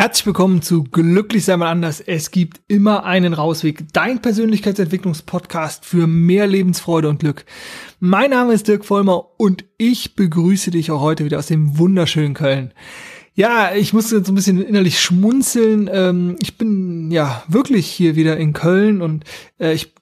Herzlich willkommen zu Glücklich sei mal anders. Es gibt immer einen Rausweg. Dein Persönlichkeitsentwicklungspodcast für mehr Lebensfreude und Glück. Mein Name ist Dirk Vollmer und ich begrüße dich auch heute wieder aus dem wunderschönen Köln. Ja, ich musste jetzt ein bisschen innerlich schmunzeln. Ähm, ich bin ja wirklich hier wieder in Köln und äh, ich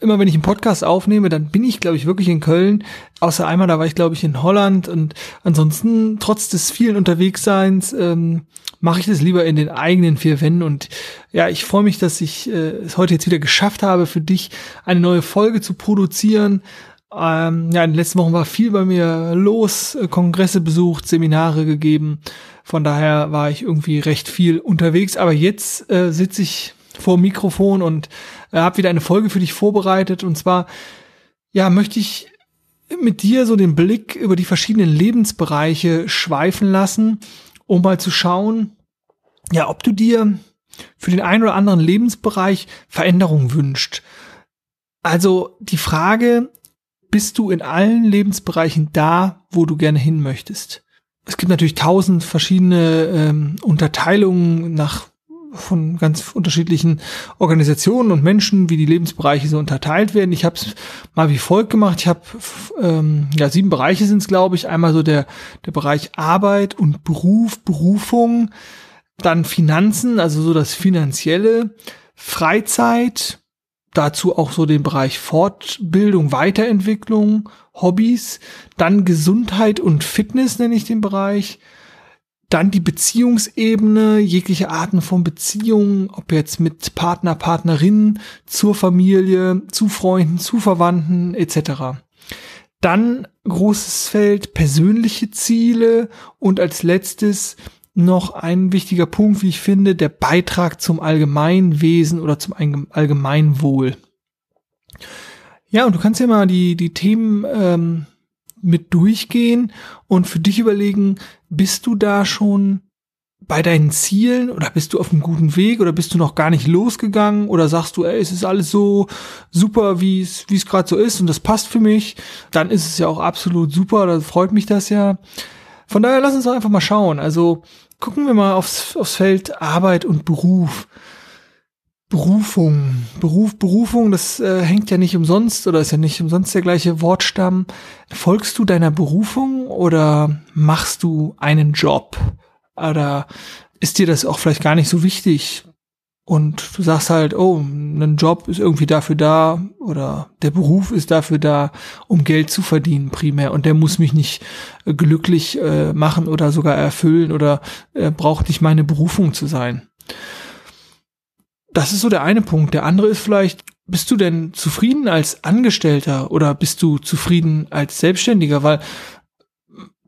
immer wenn ich einen Podcast aufnehme, dann bin ich, glaube ich, wirklich in Köln. Außer einmal, da war ich, glaube ich, in Holland. Und ansonsten, trotz des vielen Unterwegsseins, ähm, mache ich das lieber in den eigenen vier Wänden. Und ja, ich freue mich, dass ich äh, es heute jetzt wieder geschafft habe, für dich eine neue Folge zu produzieren. Ähm, ja, in den letzten Wochen war viel bei mir los, äh, Kongresse besucht, Seminare gegeben. Von daher war ich irgendwie recht viel unterwegs. Aber jetzt äh, sitze ich vor Mikrofon und äh, habe wieder eine Folge für dich vorbereitet. Und zwar, ja, möchte ich mit dir so den Blick über die verschiedenen Lebensbereiche schweifen lassen, um mal zu schauen, ja, ob du dir für den einen oder anderen Lebensbereich Veränderung wünscht. Also die Frage, bist du in allen Lebensbereichen da, wo du gerne hin möchtest? Es gibt natürlich tausend verschiedene ähm, Unterteilungen nach von ganz unterschiedlichen Organisationen und Menschen, wie die Lebensbereiche so unterteilt werden. Ich habe es mal wie folgt gemacht. Ich habe ähm, ja sieben Bereiche sind es, glaube ich. Einmal so der der Bereich Arbeit und Beruf, Berufung, dann Finanzen, also so das finanzielle, Freizeit, dazu auch so den Bereich Fortbildung, Weiterentwicklung, Hobbys, dann Gesundheit und Fitness nenne ich den Bereich dann die Beziehungsebene, jegliche Arten von Beziehungen, ob jetzt mit Partner, Partnerin, zur Familie, zu Freunden, zu Verwandten etc. Dann großes Feld persönliche Ziele und als letztes noch ein wichtiger Punkt, wie ich finde, der Beitrag zum Allgemeinwesen oder zum Allgemeinwohl. Ja, und du kannst ja mal die, die Themen ähm, mit durchgehen und für dich überlegen, bist du da schon bei deinen Zielen oder bist du auf einem guten Weg oder bist du noch gar nicht losgegangen oder sagst du, ey, es ist alles so super, wie es wie es gerade so ist und das passt für mich, dann ist es ja auch absolut super, da freut mich das ja. Von daher lass uns doch einfach mal schauen. Also gucken wir mal aufs, aufs Feld Arbeit und Beruf. Berufung, Beruf, Berufung, das äh, hängt ja nicht umsonst oder ist ja nicht umsonst der gleiche Wortstamm. Folgst du deiner Berufung oder machst du einen Job? Oder ist dir das auch vielleicht gar nicht so wichtig? Und du sagst halt, oh, ein Job ist irgendwie dafür da oder der Beruf ist dafür da, um Geld zu verdienen primär und der muss mich nicht äh, glücklich äh, machen oder sogar erfüllen oder äh, braucht nicht meine Berufung zu sein. Das ist so der eine Punkt. Der andere ist vielleicht, bist du denn zufrieden als Angestellter oder bist du zufrieden als Selbstständiger? Weil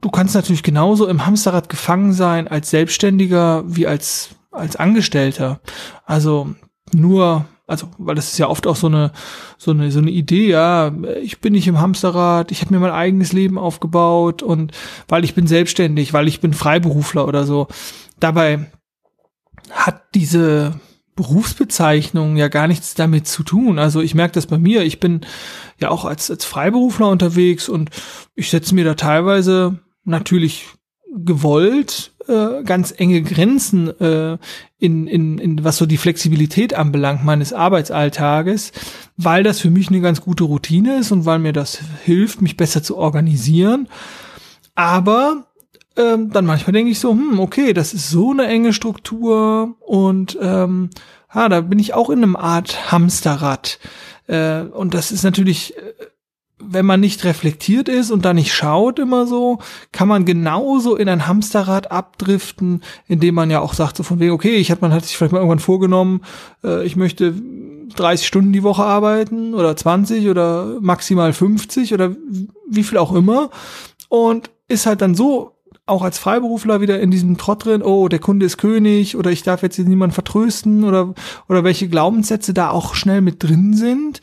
du kannst natürlich genauso im Hamsterrad gefangen sein als Selbstständiger wie als, als Angestellter. Also nur, also, weil das ist ja oft auch so eine, so eine, so eine Idee, ja, ich bin nicht im Hamsterrad, ich habe mir mein eigenes Leben aufgebaut und weil ich bin selbstständig, weil ich bin Freiberufler oder so. Dabei hat diese Berufsbezeichnung ja gar nichts damit zu tun. Also ich merke das bei mir. Ich bin ja auch als, als Freiberufler unterwegs und ich setze mir da teilweise natürlich gewollt äh, ganz enge Grenzen äh, in, in, in was so die Flexibilität anbelangt meines Arbeitsalltages, weil das für mich eine ganz gute Routine ist und weil mir das hilft, mich besser zu organisieren. Aber ähm, dann manchmal denke ich so, hm, okay, das ist so eine enge Struktur und ähm, ha, da bin ich auch in einem Art Hamsterrad. Äh, und das ist natürlich, äh, wenn man nicht reflektiert ist und da nicht schaut immer so, kann man genauso in ein Hamsterrad abdriften, indem man ja auch sagt, so von wegen, okay, ich hat man hat sich vielleicht mal irgendwann vorgenommen, äh, ich möchte 30 Stunden die Woche arbeiten oder 20 oder maximal 50 oder wie viel auch immer und ist halt dann so auch als Freiberufler wieder in diesem Trott drin, oh, der Kunde ist König oder ich darf jetzt niemanden vertrösten oder, oder welche Glaubenssätze da auch schnell mit drin sind.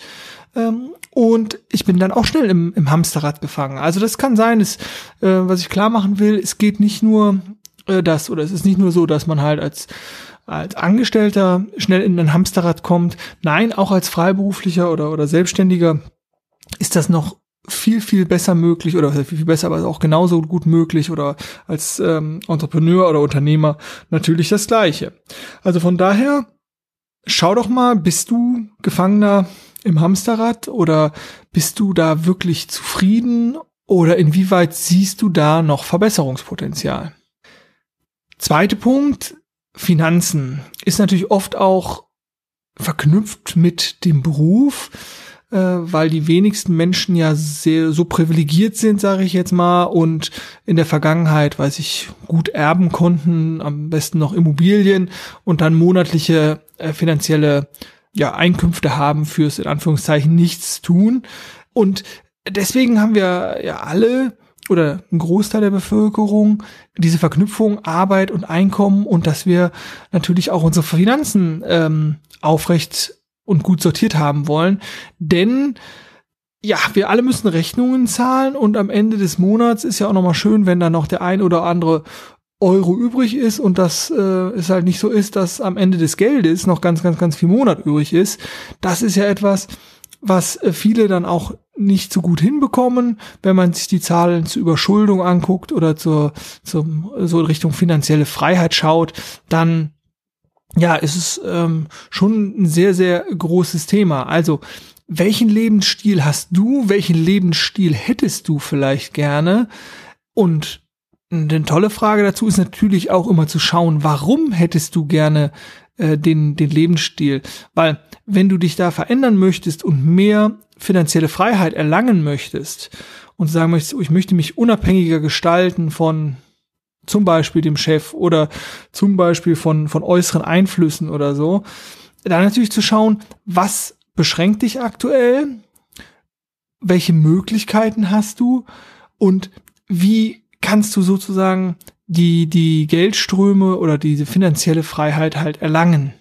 Ähm, und ich bin dann auch schnell im, im Hamsterrad gefangen. Also das kann sein, ist, äh, was ich klar machen will, es geht nicht nur äh, das, oder es ist nicht nur so, dass man halt als als Angestellter schnell in ein Hamsterrad kommt. Nein, auch als Freiberuflicher oder, oder Selbstständiger ist das noch viel, viel besser möglich oder viel, viel besser, aber auch genauso gut möglich oder als ähm, Entrepreneur oder Unternehmer natürlich das Gleiche. Also von daher, schau doch mal, bist du Gefangener im Hamsterrad oder bist du da wirklich zufrieden oder inwieweit siehst du da noch Verbesserungspotenzial? Zweiter Punkt, Finanzen, ist natürlich oft auch verknüpft mit dem Beruf äh, weil die wenigsten Menschen ja sehr so privilegiert sind, sage ich jetzt mal, und in der Vergangenheit, weiß ich, gut erben konnten, am besten noch Immobilien und dann monatliche äh, finanzielle ja, Einkünfte haben fürs in Anführungszeichen nichts tun. Und deswegen haben wir ja alle oder ein Großteil der Bevölkerung diese Verknüpfung Arbeit und Einkommen und dass wir natürlich auch unsere Finanzen ähm, aufrecht und gut sortiert haben wollen. Denn ja, wir alle müssen Rechnungen zahlen und am Ende des Monats ist ja auch nochmal schön, wenn da noch der ein oder andere Euro übrig ist und dass äh, es halt nicht so ist, dass am Ende des Geldes noch ganz, ganz, ganz viel Monat übrig ist. Das ist ja etwas, was äh, viele dann auch nicht so gut hinbekommen, wenn man sich die Zahlen zur Überschuldung anguckt oder zur, zum, so Richtung finanzielle Freiheit schaut, dann ja, es ist ähm, schon ein sehr, sehr großes Thema. Also, welchen Lebensstil hast du? Welchen Lebensstil hättest du vielleicht gerne? Und eine tolle Frage dazu ist natürlich auch immer zu schauen, warum hättest du gerne äh, den, den Lebensstil? Weil wenn du dich da verändern möchtest und mehr finanzielle Freiheit erlangen möchtest und sagen möchtest, oh, ich möchte mich unabhängiger gestalten von zum Beispiel dem Chef oder zum Beispiel von, von äußeren Einflüssen oder so, dann natürlich zu schauen, was beschränkt dich aktuell, welche Möglichkeiten hast du und wie kannst du sozusagen die, die Geldströme oder diese finanzielle Freiheit halt erlangen.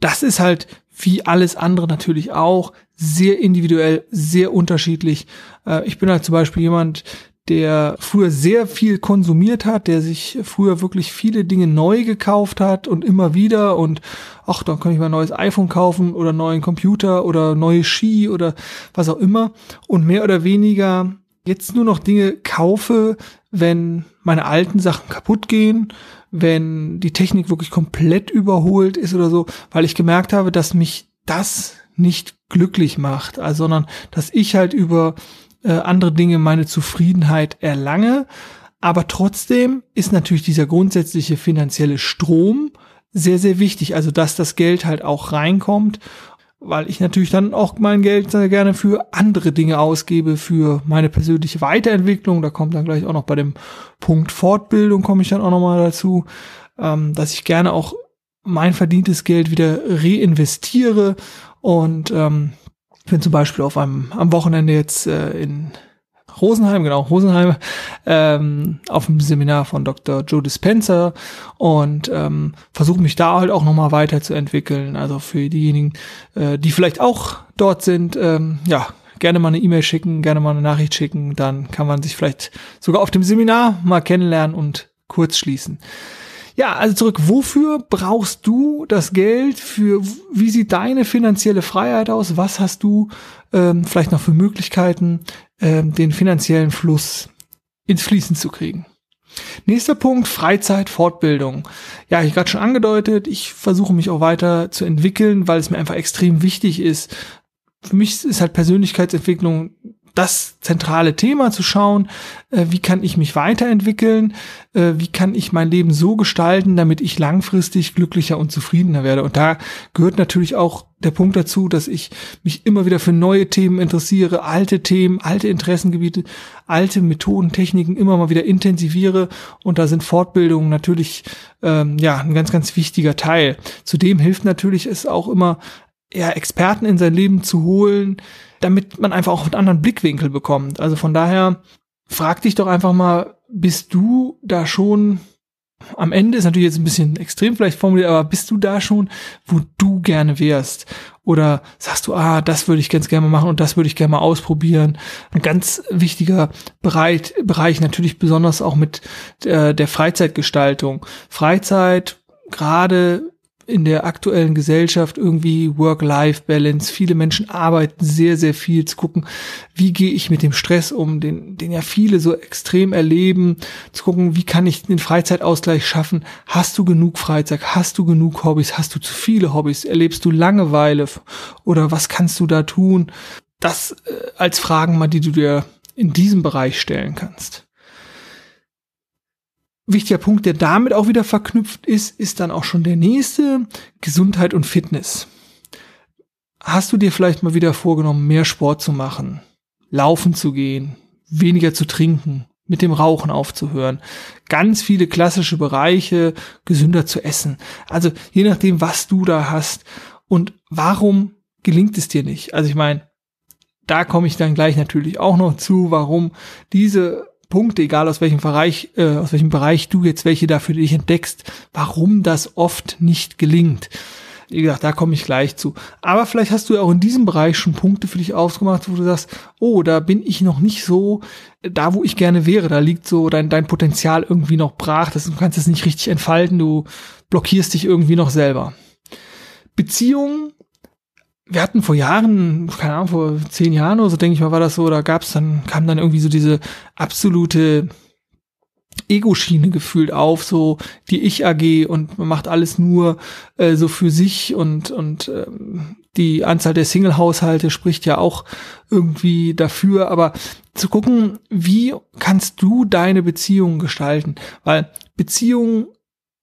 Das ist halt wie alles andere natürlich auch sehr individuell, sehr unterschiedlich. Äh, ich bin halt zum Beispiel jemand, der früher sehr viel konsumiert hat, der sich früher wirklich viele Dinge neu gekauft hat und immer wieder und ach, dann kann ich mal ein neues iPhone kaufen oder einen neuen Computer oder neue Ski oder was auch immer. Und mehr oder weniger jetzt nur noch Dinge kaufe, wenn meine alten Sachen kaputt gehen, wenn die Technik wirklich komplett überholt ist oder so, weil ich gemerkt habe, dass mich das nicht glücklich macht, also, sondern dass ich halt über äh, andere Dinge meine Zufriedenheit erlange. Aber trotzdem ist natürlich dieser grundsätzliche finanzielle Strom sehr, sehr wichtig. Also, dass das Geld halt auch reinkommt, weil ich natürlich dann auch mein Geld sehr gerne für andere Dinge ausgebe, für meine persönliche Weiterentwicklung. Da kommt dann gleich auch noch bei dem Punkt Fortbildung, komme ich dann auch nochmal dazu, ähm, dass ich gerne auch mein verdientes Geld wieder reinvestiere und ähm, ich bin zum Beispiel auf einem am Wochenende jetzt äh, in Rosenheim, genau, Rosenheim, ähm, auf dem Seminar von Dr. Joe Dispenza und ähm, versuche mich da halt auch nochmal weiterzuentwickeln. Also für diejenigen, äh, die vielleicht auch dort sind, ähm, ja, gerne mal eine E-Mail schicken, gerne mal eine Nachricht schicken, dann kann man sich vielleicht sogar auf dem Seminar mal kennenlernen und kurz schließen. Ja, also zurück, wofür brauchst du das Geld? Für wie sieht deine finanzielle Freiheit aus? Was hast du ähm, vielleicht noch für Möglichkeiten, ähm, den finanziellen Fluss ins Fließen zu kriegen? Nächster Punkt, Freizeit, Fortbildung. Ja, ich gerade schon angedeutet, ich versuche mich auch weiter zu entwickeln, weil es mir einfach extrem wichtig ist. Für mich ist halt Persönlichkeitsentwicklung das zentrale Thema zu schauen, äh, wie kann ich mich weiterentwickeln, äh, wie kann ich mein Leben so gestalten, damit ich langfristig glücklicher und zufriedener werde. Und da gehört natürlich auch der Punkt dazu, dass ich mich immer wieder für neue Themen interessiere, alte Themen, alte Interessengebiete, alte Methoden, Techniken immer mal wieder intensiviere. Und da sind Fortbildungen natürlich ähm, ja ein ganz, ganz wichtiger Teil. Zudem hilft natürlich es auch immer, ja, Experten in sein Leben zu holen, damit man einfach auch einen anderen Blickwinkel bekommt. Also von daher frag dich doch einfach mal, bist du da schon am Ende ist natürlich jetzt ein bisschen extrem vielleicht formuliert, aber bist du da schon, wo du gerne wärst? Oder sagst du, ah, das würde ich ganz gerne machen und das würde ich gerne mal ausprobieren? Ein ganz wichtiger Bereich, Bereich natürlich besonders auch mit äh, der Freizeitgestaltung. Freizeit, gerade in der aktuellen Gesellschaft irgendwie Work-Life-Balance. Viele Menschen arbeiten sehr, sehr viel zu gucken, wie gehe ich mit dem Stress um, den, den ja viele so extrem erleben, zu gucken, wie kann ich den Freizeitausgleich schaffen? Hast du genug Freizeit? Hast du genug Hobbys? Hast du zu viele Hobbys? Erlebst du Langeweile? Oder was kannst du da tun? Das äh, als Fragen mal, die du dir in diesem Bereich stellen kannst wichtiger Punkt, der damit auch wieder verknüpft ist, ist dann auch schon der nächste, Gesundheit und Fitness. Hast du dir vielleicht mal wieder vorgenommen, mehr Sport zu machen, laufen zu gehen, weniger zu trinken, mit dem Rauchen aufzuhören, ganz viele klassische Bereiche, gesünder zu essen. Also je nachdem, was du da hast und warum gelingt es dir nicht. Also ich meine, da komme ich dann gleich natürlich auch noch zu, warum diese Punkte, egal aus welchem Bereich, äh, aus welchem Bereich du jetzt welche da dich entdeckst, warum das oft nicht gelingt. Wie gesagt, da komme ich gleich zu. Aber vielleicht hast du ja auch in diesem Bereich schon Punkte für dich ausgemacht, wo du sagst, oh, da bin ich noch nicht so da, wo ich gerne wäre. Da liegt so dein, dein Potenzial irgendwie noch brach. Das, du kannst es nicht richtig entfalten. Du blockierst dich irgendwie noch selber. Beziehungen wir hatten vor Jahren, keine Ahnung, vor zehn Jahren oder so, denke ich mal, war das so, da gab es dann, kam dann irgendwie so diese absolute Ego-Schiene gefühlt auf, so die Ich-AG und man macht alles nur äh, so für sich und, und ähm, die Anzahl der Single-Haushalte spricht ja auch irgendwie dafür, aber zu gucken, wie kannst du deine Beziehung gestalten? Weil Beziehungen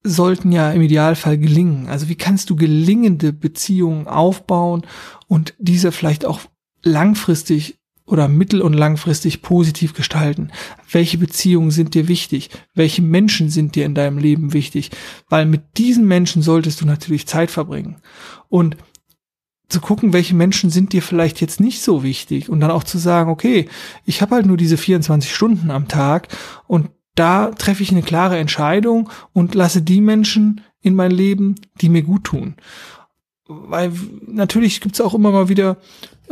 sollten ja im Idealfall gelingen. Also wie kannst du gelingende Beziehungen aufbauen und diese vielleicht auch langfristig oder mittel- und langfristig positiv gestalten? Welche Beziehungen sind dir wichtig? Welche Menschen sind dir in deinem Leben wichtig? Weil mit diesen Menschen solltest du natürlich Zeit verbringen. Und zu gucken, welche Menschen sind dir vielleicht jetzt nicht so wichtig und dann auch zu sagen, okay, ich habe halt nur diese 24 Stunden am Tag und da treffe ich eine klare Entscheidung und lasse die Menschen in mein Leben, die mir gut tun. Weil natürlich gibt es auch immer mal wieder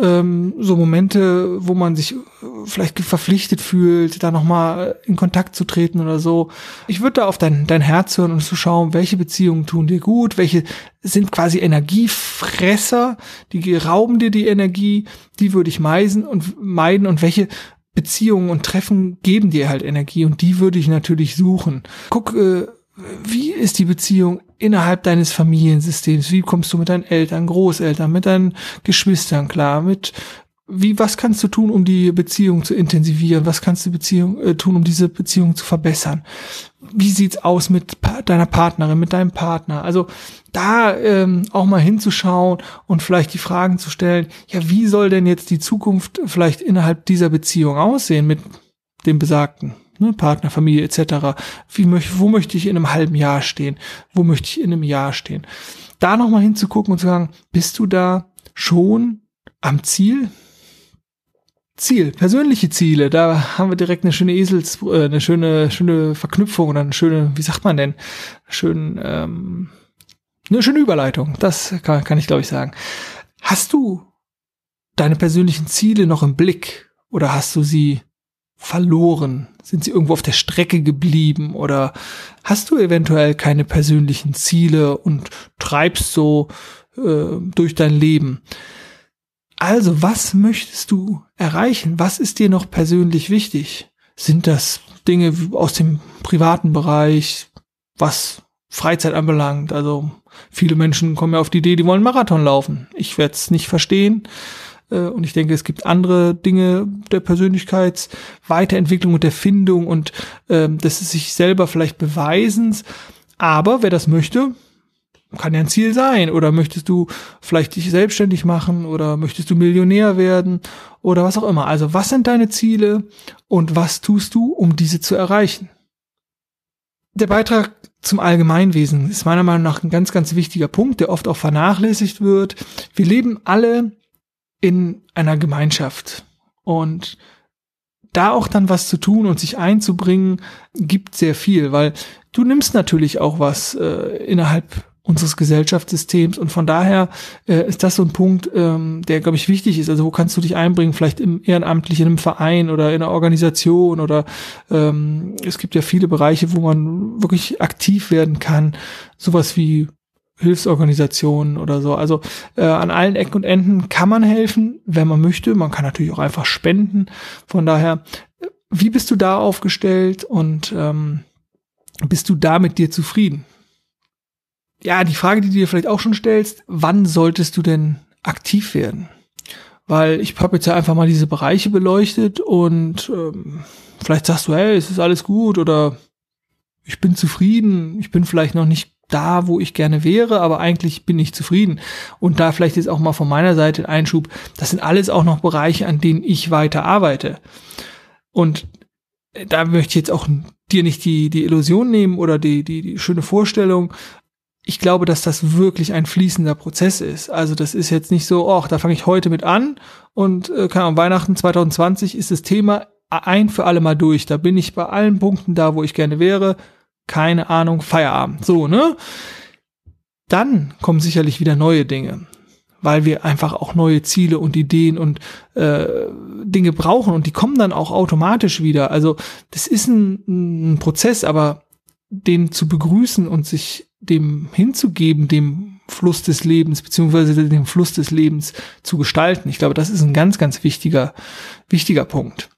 ähm, so Momente, wo man sich äh, vielleicht verpflichtet fühlt, da nochmal in Kontakt zu treten oder so. Ich würde da auf dein, dein Herz hören und zu schauen, welche Beziehungen tun dir gut, welche sind quasi Energiefresser, die rauben dir die Energie, die würde ich meisen und meiden und welche Beziehungen und Treffen geben dir halt Energie und die würde ich natürlich suchen. Guck, äh, wie ist die Beziehung innerhalb deines Familiensystems? Wie kommst du mit deinen Eltern, Großeltern, mit deinen Geschwistern klar? Mit wie, was kannst du tun, um die Beziehung zu intensivieren? Was kannst du Beziehung, äh, tun, um diese Beziehung zu verbessern? Wie sieht's aus mit pa deiner Partnerin, mit deinem Partner? Also da ähm, auch mal hinzuschauen und vielleicht die Fragen zu stellen, ja, wie soll denn jetzt die Zukunft vielleicht innerhalb dieser Beziehung aussehen mit dem Besagten? Ne, Partner, Familie etc. Wie möchte, wo möchte ich in einem halben Jahr stehen? Wo möchte ich in einem Jahr stehen? Da nochmal hinzugucken und zu sagen, bist du da schon am Ziel? Ziel, persönliche Ziele, da haben wir direkt eine schöne Esels, äh, eine schöne, schöne Verknüpfung oder eine schöne, wie sagt man denn, schön, ähm, eine schöne Überleitung. Das kann, kann ich, glaube ich, sagen. Hast du deine persönlichen Ziele noch im Blick oder hast du sie verloren? Sind sie irgendwo auf der Strecke geblieben oder hast du eventuell keine persönlichen Ziele und treibst so äh, durch dein Leben? Also, was möchtest du erreichen? Was ist dir noch persönlich wichtig? Sind das Dinge aus dem privaten Bereich, was Freizeit anbelangt? Also, viele Menschen kommen ja auf die Idee, die wollen Marathon laufen. Ich werde es nicht verstehen. Äh, und ich denke, es gibt andere Dinge der Persönlichkeitsweiterentwicklung und der Findung und äh, des sich selber vielleicht Beweisens. Aber wer das möchte, kann ja ein Ziel sein. Oder möchtest du vielleicht dich selbstständig machen oder möchtest du Millionär werden oder was auch immer. Also was sind deine Ziele und was tust du, um diese zu erreichen? Der Beitrag zum Allgemeinwesen ist meiner Meinung nach ein ganz, ganz wichtiger Punkt, der oft auch vernachlässigt wird. Wir leben alle in einer Gemeinschaft und da auch dann was zu tun und sich einzubringen, gibt sehr viel, weil du nimmst natürlich auch was äh, innerhalb unseres Gesellschaftssystems. Und von daher äh, ist das so ein Punkt, ähm, der, glaube ich, wichtig ist. Also wo kannst du dich einbringen? Vielleicht im ehrenamtlich in einem Verein oder in einer Organisation oder ähm, es gibt ja viele Bereiche, wo man wirklich aktiv werden kann. Sowas wie Hilfsorganisationen oder so. Also äh, an allen Ecken und Enden kann man helfen, wenn man möchte. Man kann natürlich auch einfach spenden. Von daher, wie bist du da aufgestellt und ähm, bist du da mit dir zufrieden? Ja, die Frage, die du dir vielleicht auch schon stellst, wann solltest du denn aktiv werden? Weil ich habe jetzt ja einfach mal diese Bereiche beleuchtet und ähm, vielleicht sagst du, hey, es ist alles gut oder ich bin zufrieden, ich bin vielleicht noch nicht da, wo ich gerne wäre, aber eigentlich bin ich zufrieden. Und da vielleicht jetzt auch mal von meiner Seite ein Einschub, das sind alles auch noch Bereiche, an denen ich weiter arbeite. Und da möchte ich jetzt auch dir nicht die, die Illusion nehmen oder die, die, die schöne Vorstellung. Ich glaube, dass das wirklich ein fließender Prozess ist. Also das ist jetzt nicht so, ach, da fange ich heute mit an und äh, kann am Weihnachten 2020 ist das Thema ein für alle Mal durch. Da bin ich bei allen Punkten da, wo ich gerne wäre keine Ahnung, Feierabend. So, ne? Dann kommen sicherlich wieder neue Dinge, weil wir einfach auch neue Ziele und Ideen und äh, Dinge brauchen und die kommen dann auch automatisch wieder. Also das ist ein, ein Prozess, aber den zu begrüßen und sich dem hinzugeben, dem Fluss des Lebens, beziehungsweise dem Fluss des Lebens zu gestalten. Ich glaube, das ist ein ganz, ganz wichtiger, wichtiger Punkt.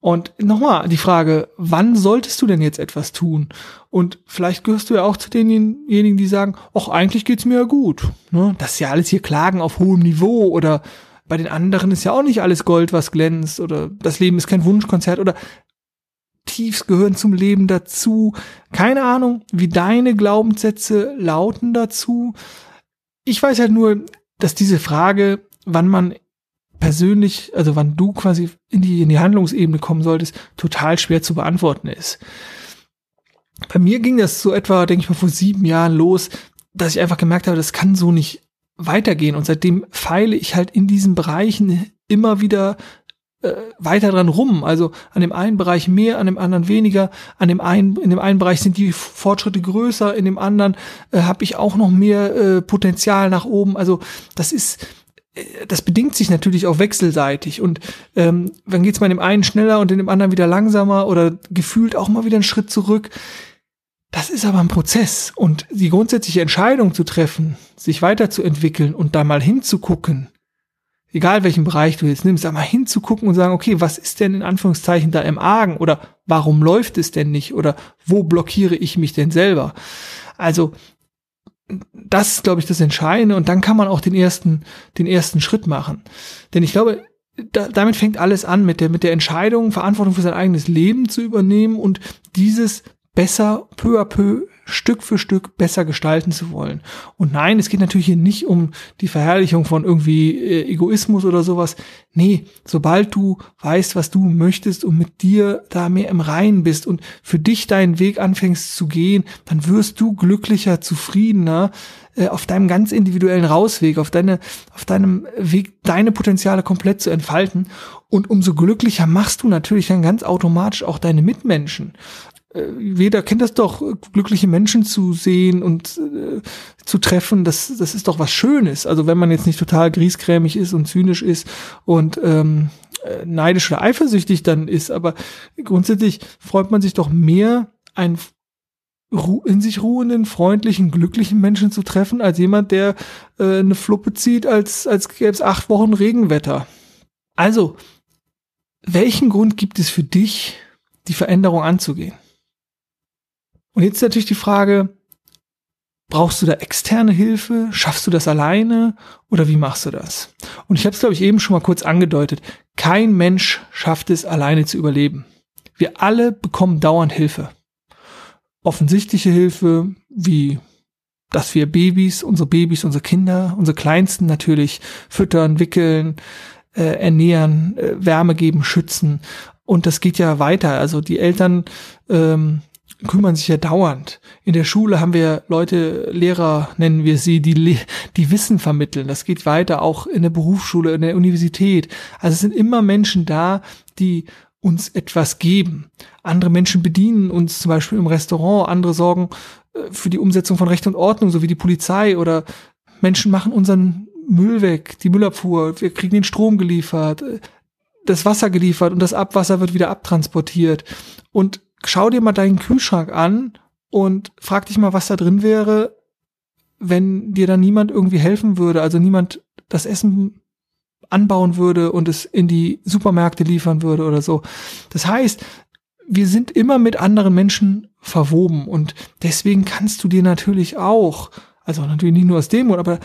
Und nochmal die Frage, wann solltest du denn jetzt etwas tun? Und vielleicht gehörst du ja auch zu denjenigen, die sagen, ach, eigentlich geht's mir ja gut. Ne? Das ist ja alles hier Klagen auf hohem Niveau oder bei den anderen ist ja auch nicht alles Gold, was glänzt oder das Leben ist kein Wunschkonzert oder Tiefs gehören zum Leben dazu. Keine Ahnung, wie deine Glaubenssätze lauten dazu. Ich weiß halt nur, dass diese Frage, wann man persönlich, also wann du quasi in die, in die Handlungsebene kommen solltest, total schwer zu beantworten ist. Bei mir ging das so etwa, denke ich mal, vor sieben Jahren los, dass ich einfach gemerkt habe, das kann so nicht weitergehen. Und seitdem feile ich halt in diesen Bereichen immer wieder äh, weiter dran rum. Also an dem einen Bereich mehr, an dem anderen weniger. An dem einen, in dem einen Bereich sind die Fortschritte größer, in dem anderen äh, habe ich auch noch mehr äh, Potenzial nach oben. Also das ist das bedingt sich natürlich auch wechselseitig und ähm, dann geht's mal dem einen schneller und in dem anderen wieder langsamer oder gefühlt auch mal wieder einen Schritt zurück. Das ist aber ein Prozess und die grundsätzliche Entscheidung zu treffen, sich weiterzuentwickeln und da mal hinzugucken, egal welchen Bereich du jetzt nimmst, da mal hinzugucken und sagen, okay, was ist denn in Anführungszeichen da im Argen oder warum läuft es denn nicht oder wo blockiere ich mich denn selber? Also das ist, glaube ich, das Entscheidende und dann kann man auch den ersten, den ersten Schritt machen. Denn ich glaube, da, damit fängt alles an mit der, mit der Entscheidung, Verantwortung für sein eigenes Leben zu übernehmen und dieses besser peu à peu Stück für Stück besser gestalten zu wollen. Und nein, es geht natürlich hier nicht um die Verherrlichung von irgendwie äh, Egoismus oder sowas. Nee, sobald du weißt, was du möchtest und mit dir da mehr im Reinen bist und für dich deinen Weg anfängst zu gehen, dann wirst du glücklicher, zufriedener äh, auf deinem ganz individuellen Rausweg, auf deine, auf deinem Weg, deine Potenziale komplett zu entfalten. Und umso glücklicher machst du natürlich dann ganz automatisch auch deine Mitmenschen jeder kennt das doch, glückliche Menschen zu sehen und äh, zu treffen, das, das ist doch was Schönes. Also wenn man jetzt nicht total griesgrämig ist und zynisch ist und ähm, äh, neidisch oder eifersüchtig dann ist, aber grundsätzlich freut man sich doch mehr, einen in sich ruhenden, freundlichen, glücklichen Menschen zu treffen, als jemand, der äh, eine Fluppe zieht, als, als gäbe es acht Wochen Regenwetter. Also, welchen Grund gibt es für dich, die Veränderung anzugehen? Und jetzt natürlich die Frage, brauchst du da externe Hilfe? Schaffst du das alleine? Oder wie machst du das? Und ich habe es, glaube ich, eben schon mal kurz angedeutet. Kein Mensch schafft es, alleine zu überleben. Wir alle bekommen dauernd Hilfe. Offensichtliche Hilfe, wie dass wir Babys, unsere Babys, unsere Kinder, unsere Kleinsten natürlich füttern, wickeln, äh, ernähren, äh, Wärme geben, schützen. Und das geht ja weiter. Also die Eltern ähm, kümmern sich ja dauernd. In der Schule haben wir Leute, Lehrer nennen wir sie, die, die Wissen vermitteln. Das geht weiter auch in der Berufsschule, in der Universität. Also es sind immer Menschen da, die uns etwas geben. Andere Menschen bedienen uns zum Beispiel im Restaurant, andere sorgen äh, für die Umsetzung von Recht und Ordnung, so wie die Polizei oder Menschen machen unseren Müll weg, die Müllabfuhr, wir kriegen den Strom geliefert, äh, das Wasser geliefert und das Abwasser wird wieder abtransportiert. Und schau dir mal deinen Kühlschrank an und frag dich mal, was da drin wäre, wenn dir dann niemand irgendwie helfen würde, also niemand das Essen anbauen würde und es in die Supermärkte liefern würde oder so. Das heißt, wir sind immer mit anderen Menschen verwoben und deswegen kannst du dir natürlich auch, also natürlich nicht nur aus dem Grund, aber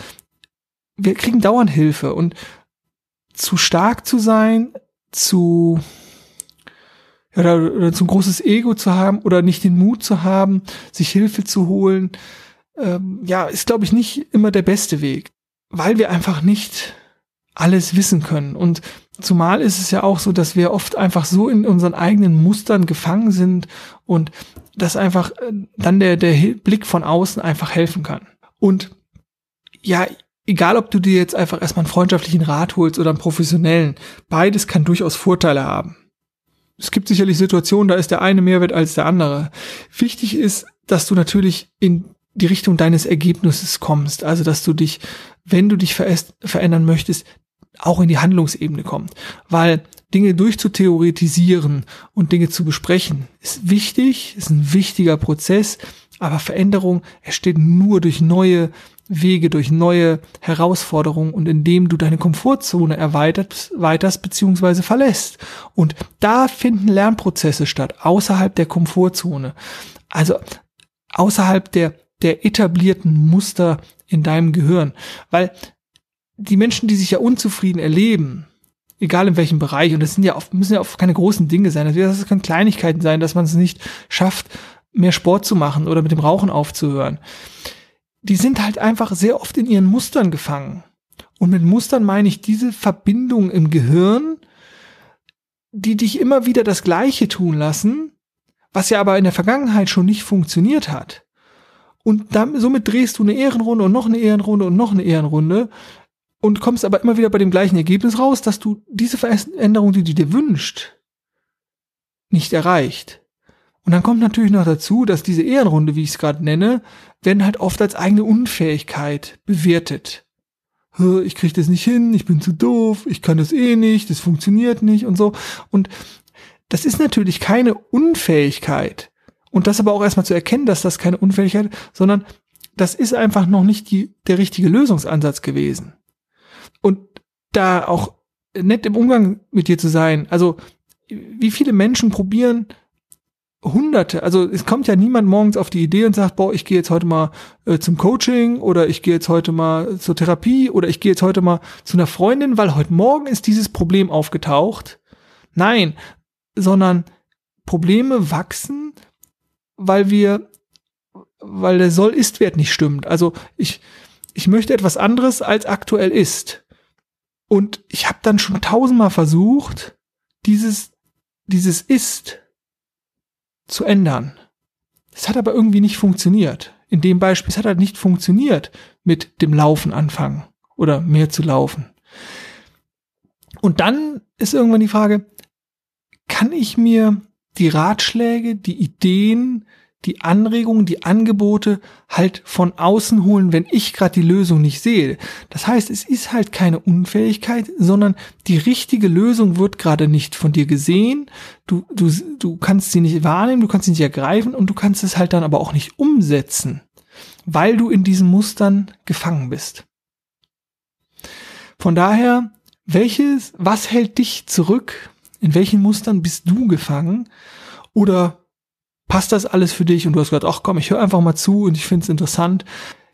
wir kriegen dauernd Hilfe und zu stark zu sein, zu oder, oder zu ein großes Ego zu haben oder nicht den Mut zu haben, sich Hilfe zu holen, ähm, ja, ist glaube ich nicht immer der beste Weg, weil wir einfach nicht alles wissen können. Und zumal ist es ja auch so, dass wir oft einfach so in unseren eigenen Mustern gefangen sind und dass einfach äh, dann der, der Blick von außen einfach helfen kann. Und ja, egal ob du dir jetzt einfach erstmal einen freundschaftlichen Rat holst oder einen professionellen, beides kann durchaus Vorteile haben. Es gibt sicherlich Situationen, da ist der eine mehr wert als der andere. Wichtig ist, dass du natürlich in die Richtung deines Ergebnisses kommst. Also, dass du dich, wenn du dich verändern möchtest, auch in die Handlungsebene kommt. Weil Dinge durchzutheoretisieren und Dinge zu besprechen ist wichtig, ist ein wichtiger Prozess, aber Veränderung entsteht nur durch neue Wege, durch neue Herausforderungen und indem du deine Komfortzone erweiterst, weiterst beziehungsweise verlässt. Und da finden Lernprozesse statt, außerhalb der Komfortzone. Also außerhalb der, der etablierten Muster in deinem Gehirn. Weil die Menschen, die sich ja unzufrieden erleben, egal in welchem Bereich, und das sind ja oft, müssen ja oft keine großen Dinge sein, das können Kleinigkeiten sein, dass man es nicht schafft, mehr Sport zu machen oder mit dem Rauchen aufzuhören. Die sind halt einfach sehr oft in ihren Mustern gefangen. Und mit Mustern meine ich diese Verbindung im Gehirn, die dich immer wieder das Gleiche tun lassen, was ja aber in der Vergangenheit schon nicht funktioniert hat. Und damit, somit drehst du eine Ehrenrunde und noch eine Ehrenrunde und noch eine Ehrenrunde, und kommst aber immer wieder bei dem gleichen Ergebnis raus, dass du diese Veränderung, die du dir wünscht, nicht erreicht. Und dann kommt natürlich noch dazu, dass diese Ehrenrunde, wie ich es gerade nenne, werden halt oft als eigene Unfähigkeit bewertet. Ich krieg das nicht hin, ich bin zu doof, ich kann das eh nicht, das funktioniert nicht und so. Und das ist natürlich keine Unfähigkeit. Und das aber auch erstmal zu erkennen, dass das keine Unfähigkeit, sondern das ist einfach noch nicht die, der richtige Lösungsansatz gewesen und da auch nett im Umgang mit dir zu sein. Also wie viele Menschen probieren Hunderte, also es kommt ja niemand morgens auf die Idee und sagt, boah, ich gehe jetzt heute mal äh, zum Coaching oder ich gehe jetzt heute mal zur Therapie oder ich gehe jetzt heute mal zu einer Freundin, weil heute Morgen ist dieses Problem aufgetaucht. Nein, sondern Probleme wachsen, weil wir, weil der Soll-Ist-Wert nicht stimmt. Also ich, ich möchte etwas anderes als aktuell ist. Und ich habe dann schon tausendmal versucht, dieses, dieses Ist zu ändern. Es hat aber irgendwie nicht funktioniert. In dem Beispiel, es hat halt nicht funktioniert mit dem Laufen anfangen oder mehr zu laufen. Und dann ist irgendwann die Frage, kann ich mir die Ratschläge, die Ideen, die Anregungen, die Angebote halt von außen holen, wenn ich gerade die Lösung nicht sehe. Das heißt, es ist halt keine Unfähigkeit, sondern die richtige Lösung wird gerade nicht von dir gesehen. Du, du, du kannst sie nicht wahrnehmen, du kannst sie nicht ergreifen und du kannst es halt dann aber auch nicht umsetzen, weil du in diesen Mustern gefangen bist. Von daher, welches, was hält dich zurück? In welchen Mustern bist du gefangen? Oder passt das alles für dich? Und du hast gesagt, ach komm, ich höre einfach mal zu und ich finde es interessant.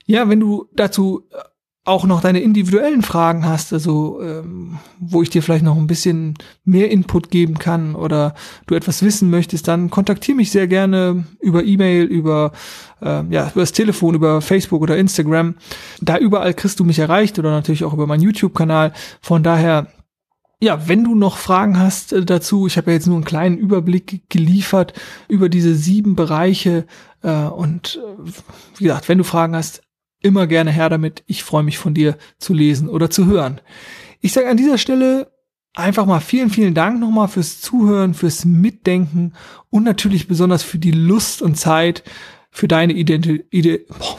Ja, wenn du dazu äh, auch noch deine individuellen Fragen hast, also ähm, wo ich dir vielleicht noch ein bisschen mehr Input geben kann oder du etwas wissen möchtest, dann kontaktiere mich sehr gerne über E-Mail, über äh, ja über das Telefon, über Facebook oder Instagram. Da überall kriegst du mich erreicht oder natürlich auch über meinen YouTube-Kanal. Von daher ja, wenn du noch Fragen hast äh, dazu, ich habe ja jetzt nur einen kleinen Überblick geliefert über diese sieben Bereiche äh, und äh, wie gesagt, wenn du Fragen hast, immer gerne her damit. Ich freue mich von dir zu lesen oder zu hören. Ich sage an dieser Stelle einfach mal vielen, vielen Dank nochmal fürs Zuhören, fürs Mitdenken und natürlich besonders für die Lust und Zeit für deine Identität. Boah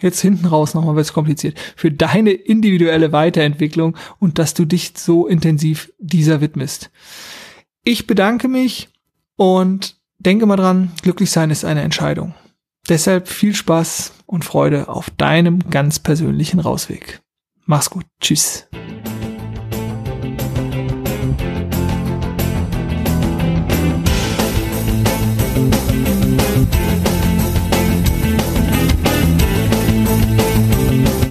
jetzt hinten raus nochmal wird es kompliziert, für deine individuelle Weiterentwicklung und dass du dich so intensiv dieser widmest. Ich bedanke mich und denke mal dran, glücklich sein ist eine Entscheidung. Deshalb viel Spaß und Freude auf deinem ganz persönlichen Rausweg. Mach's gut. Tschüss.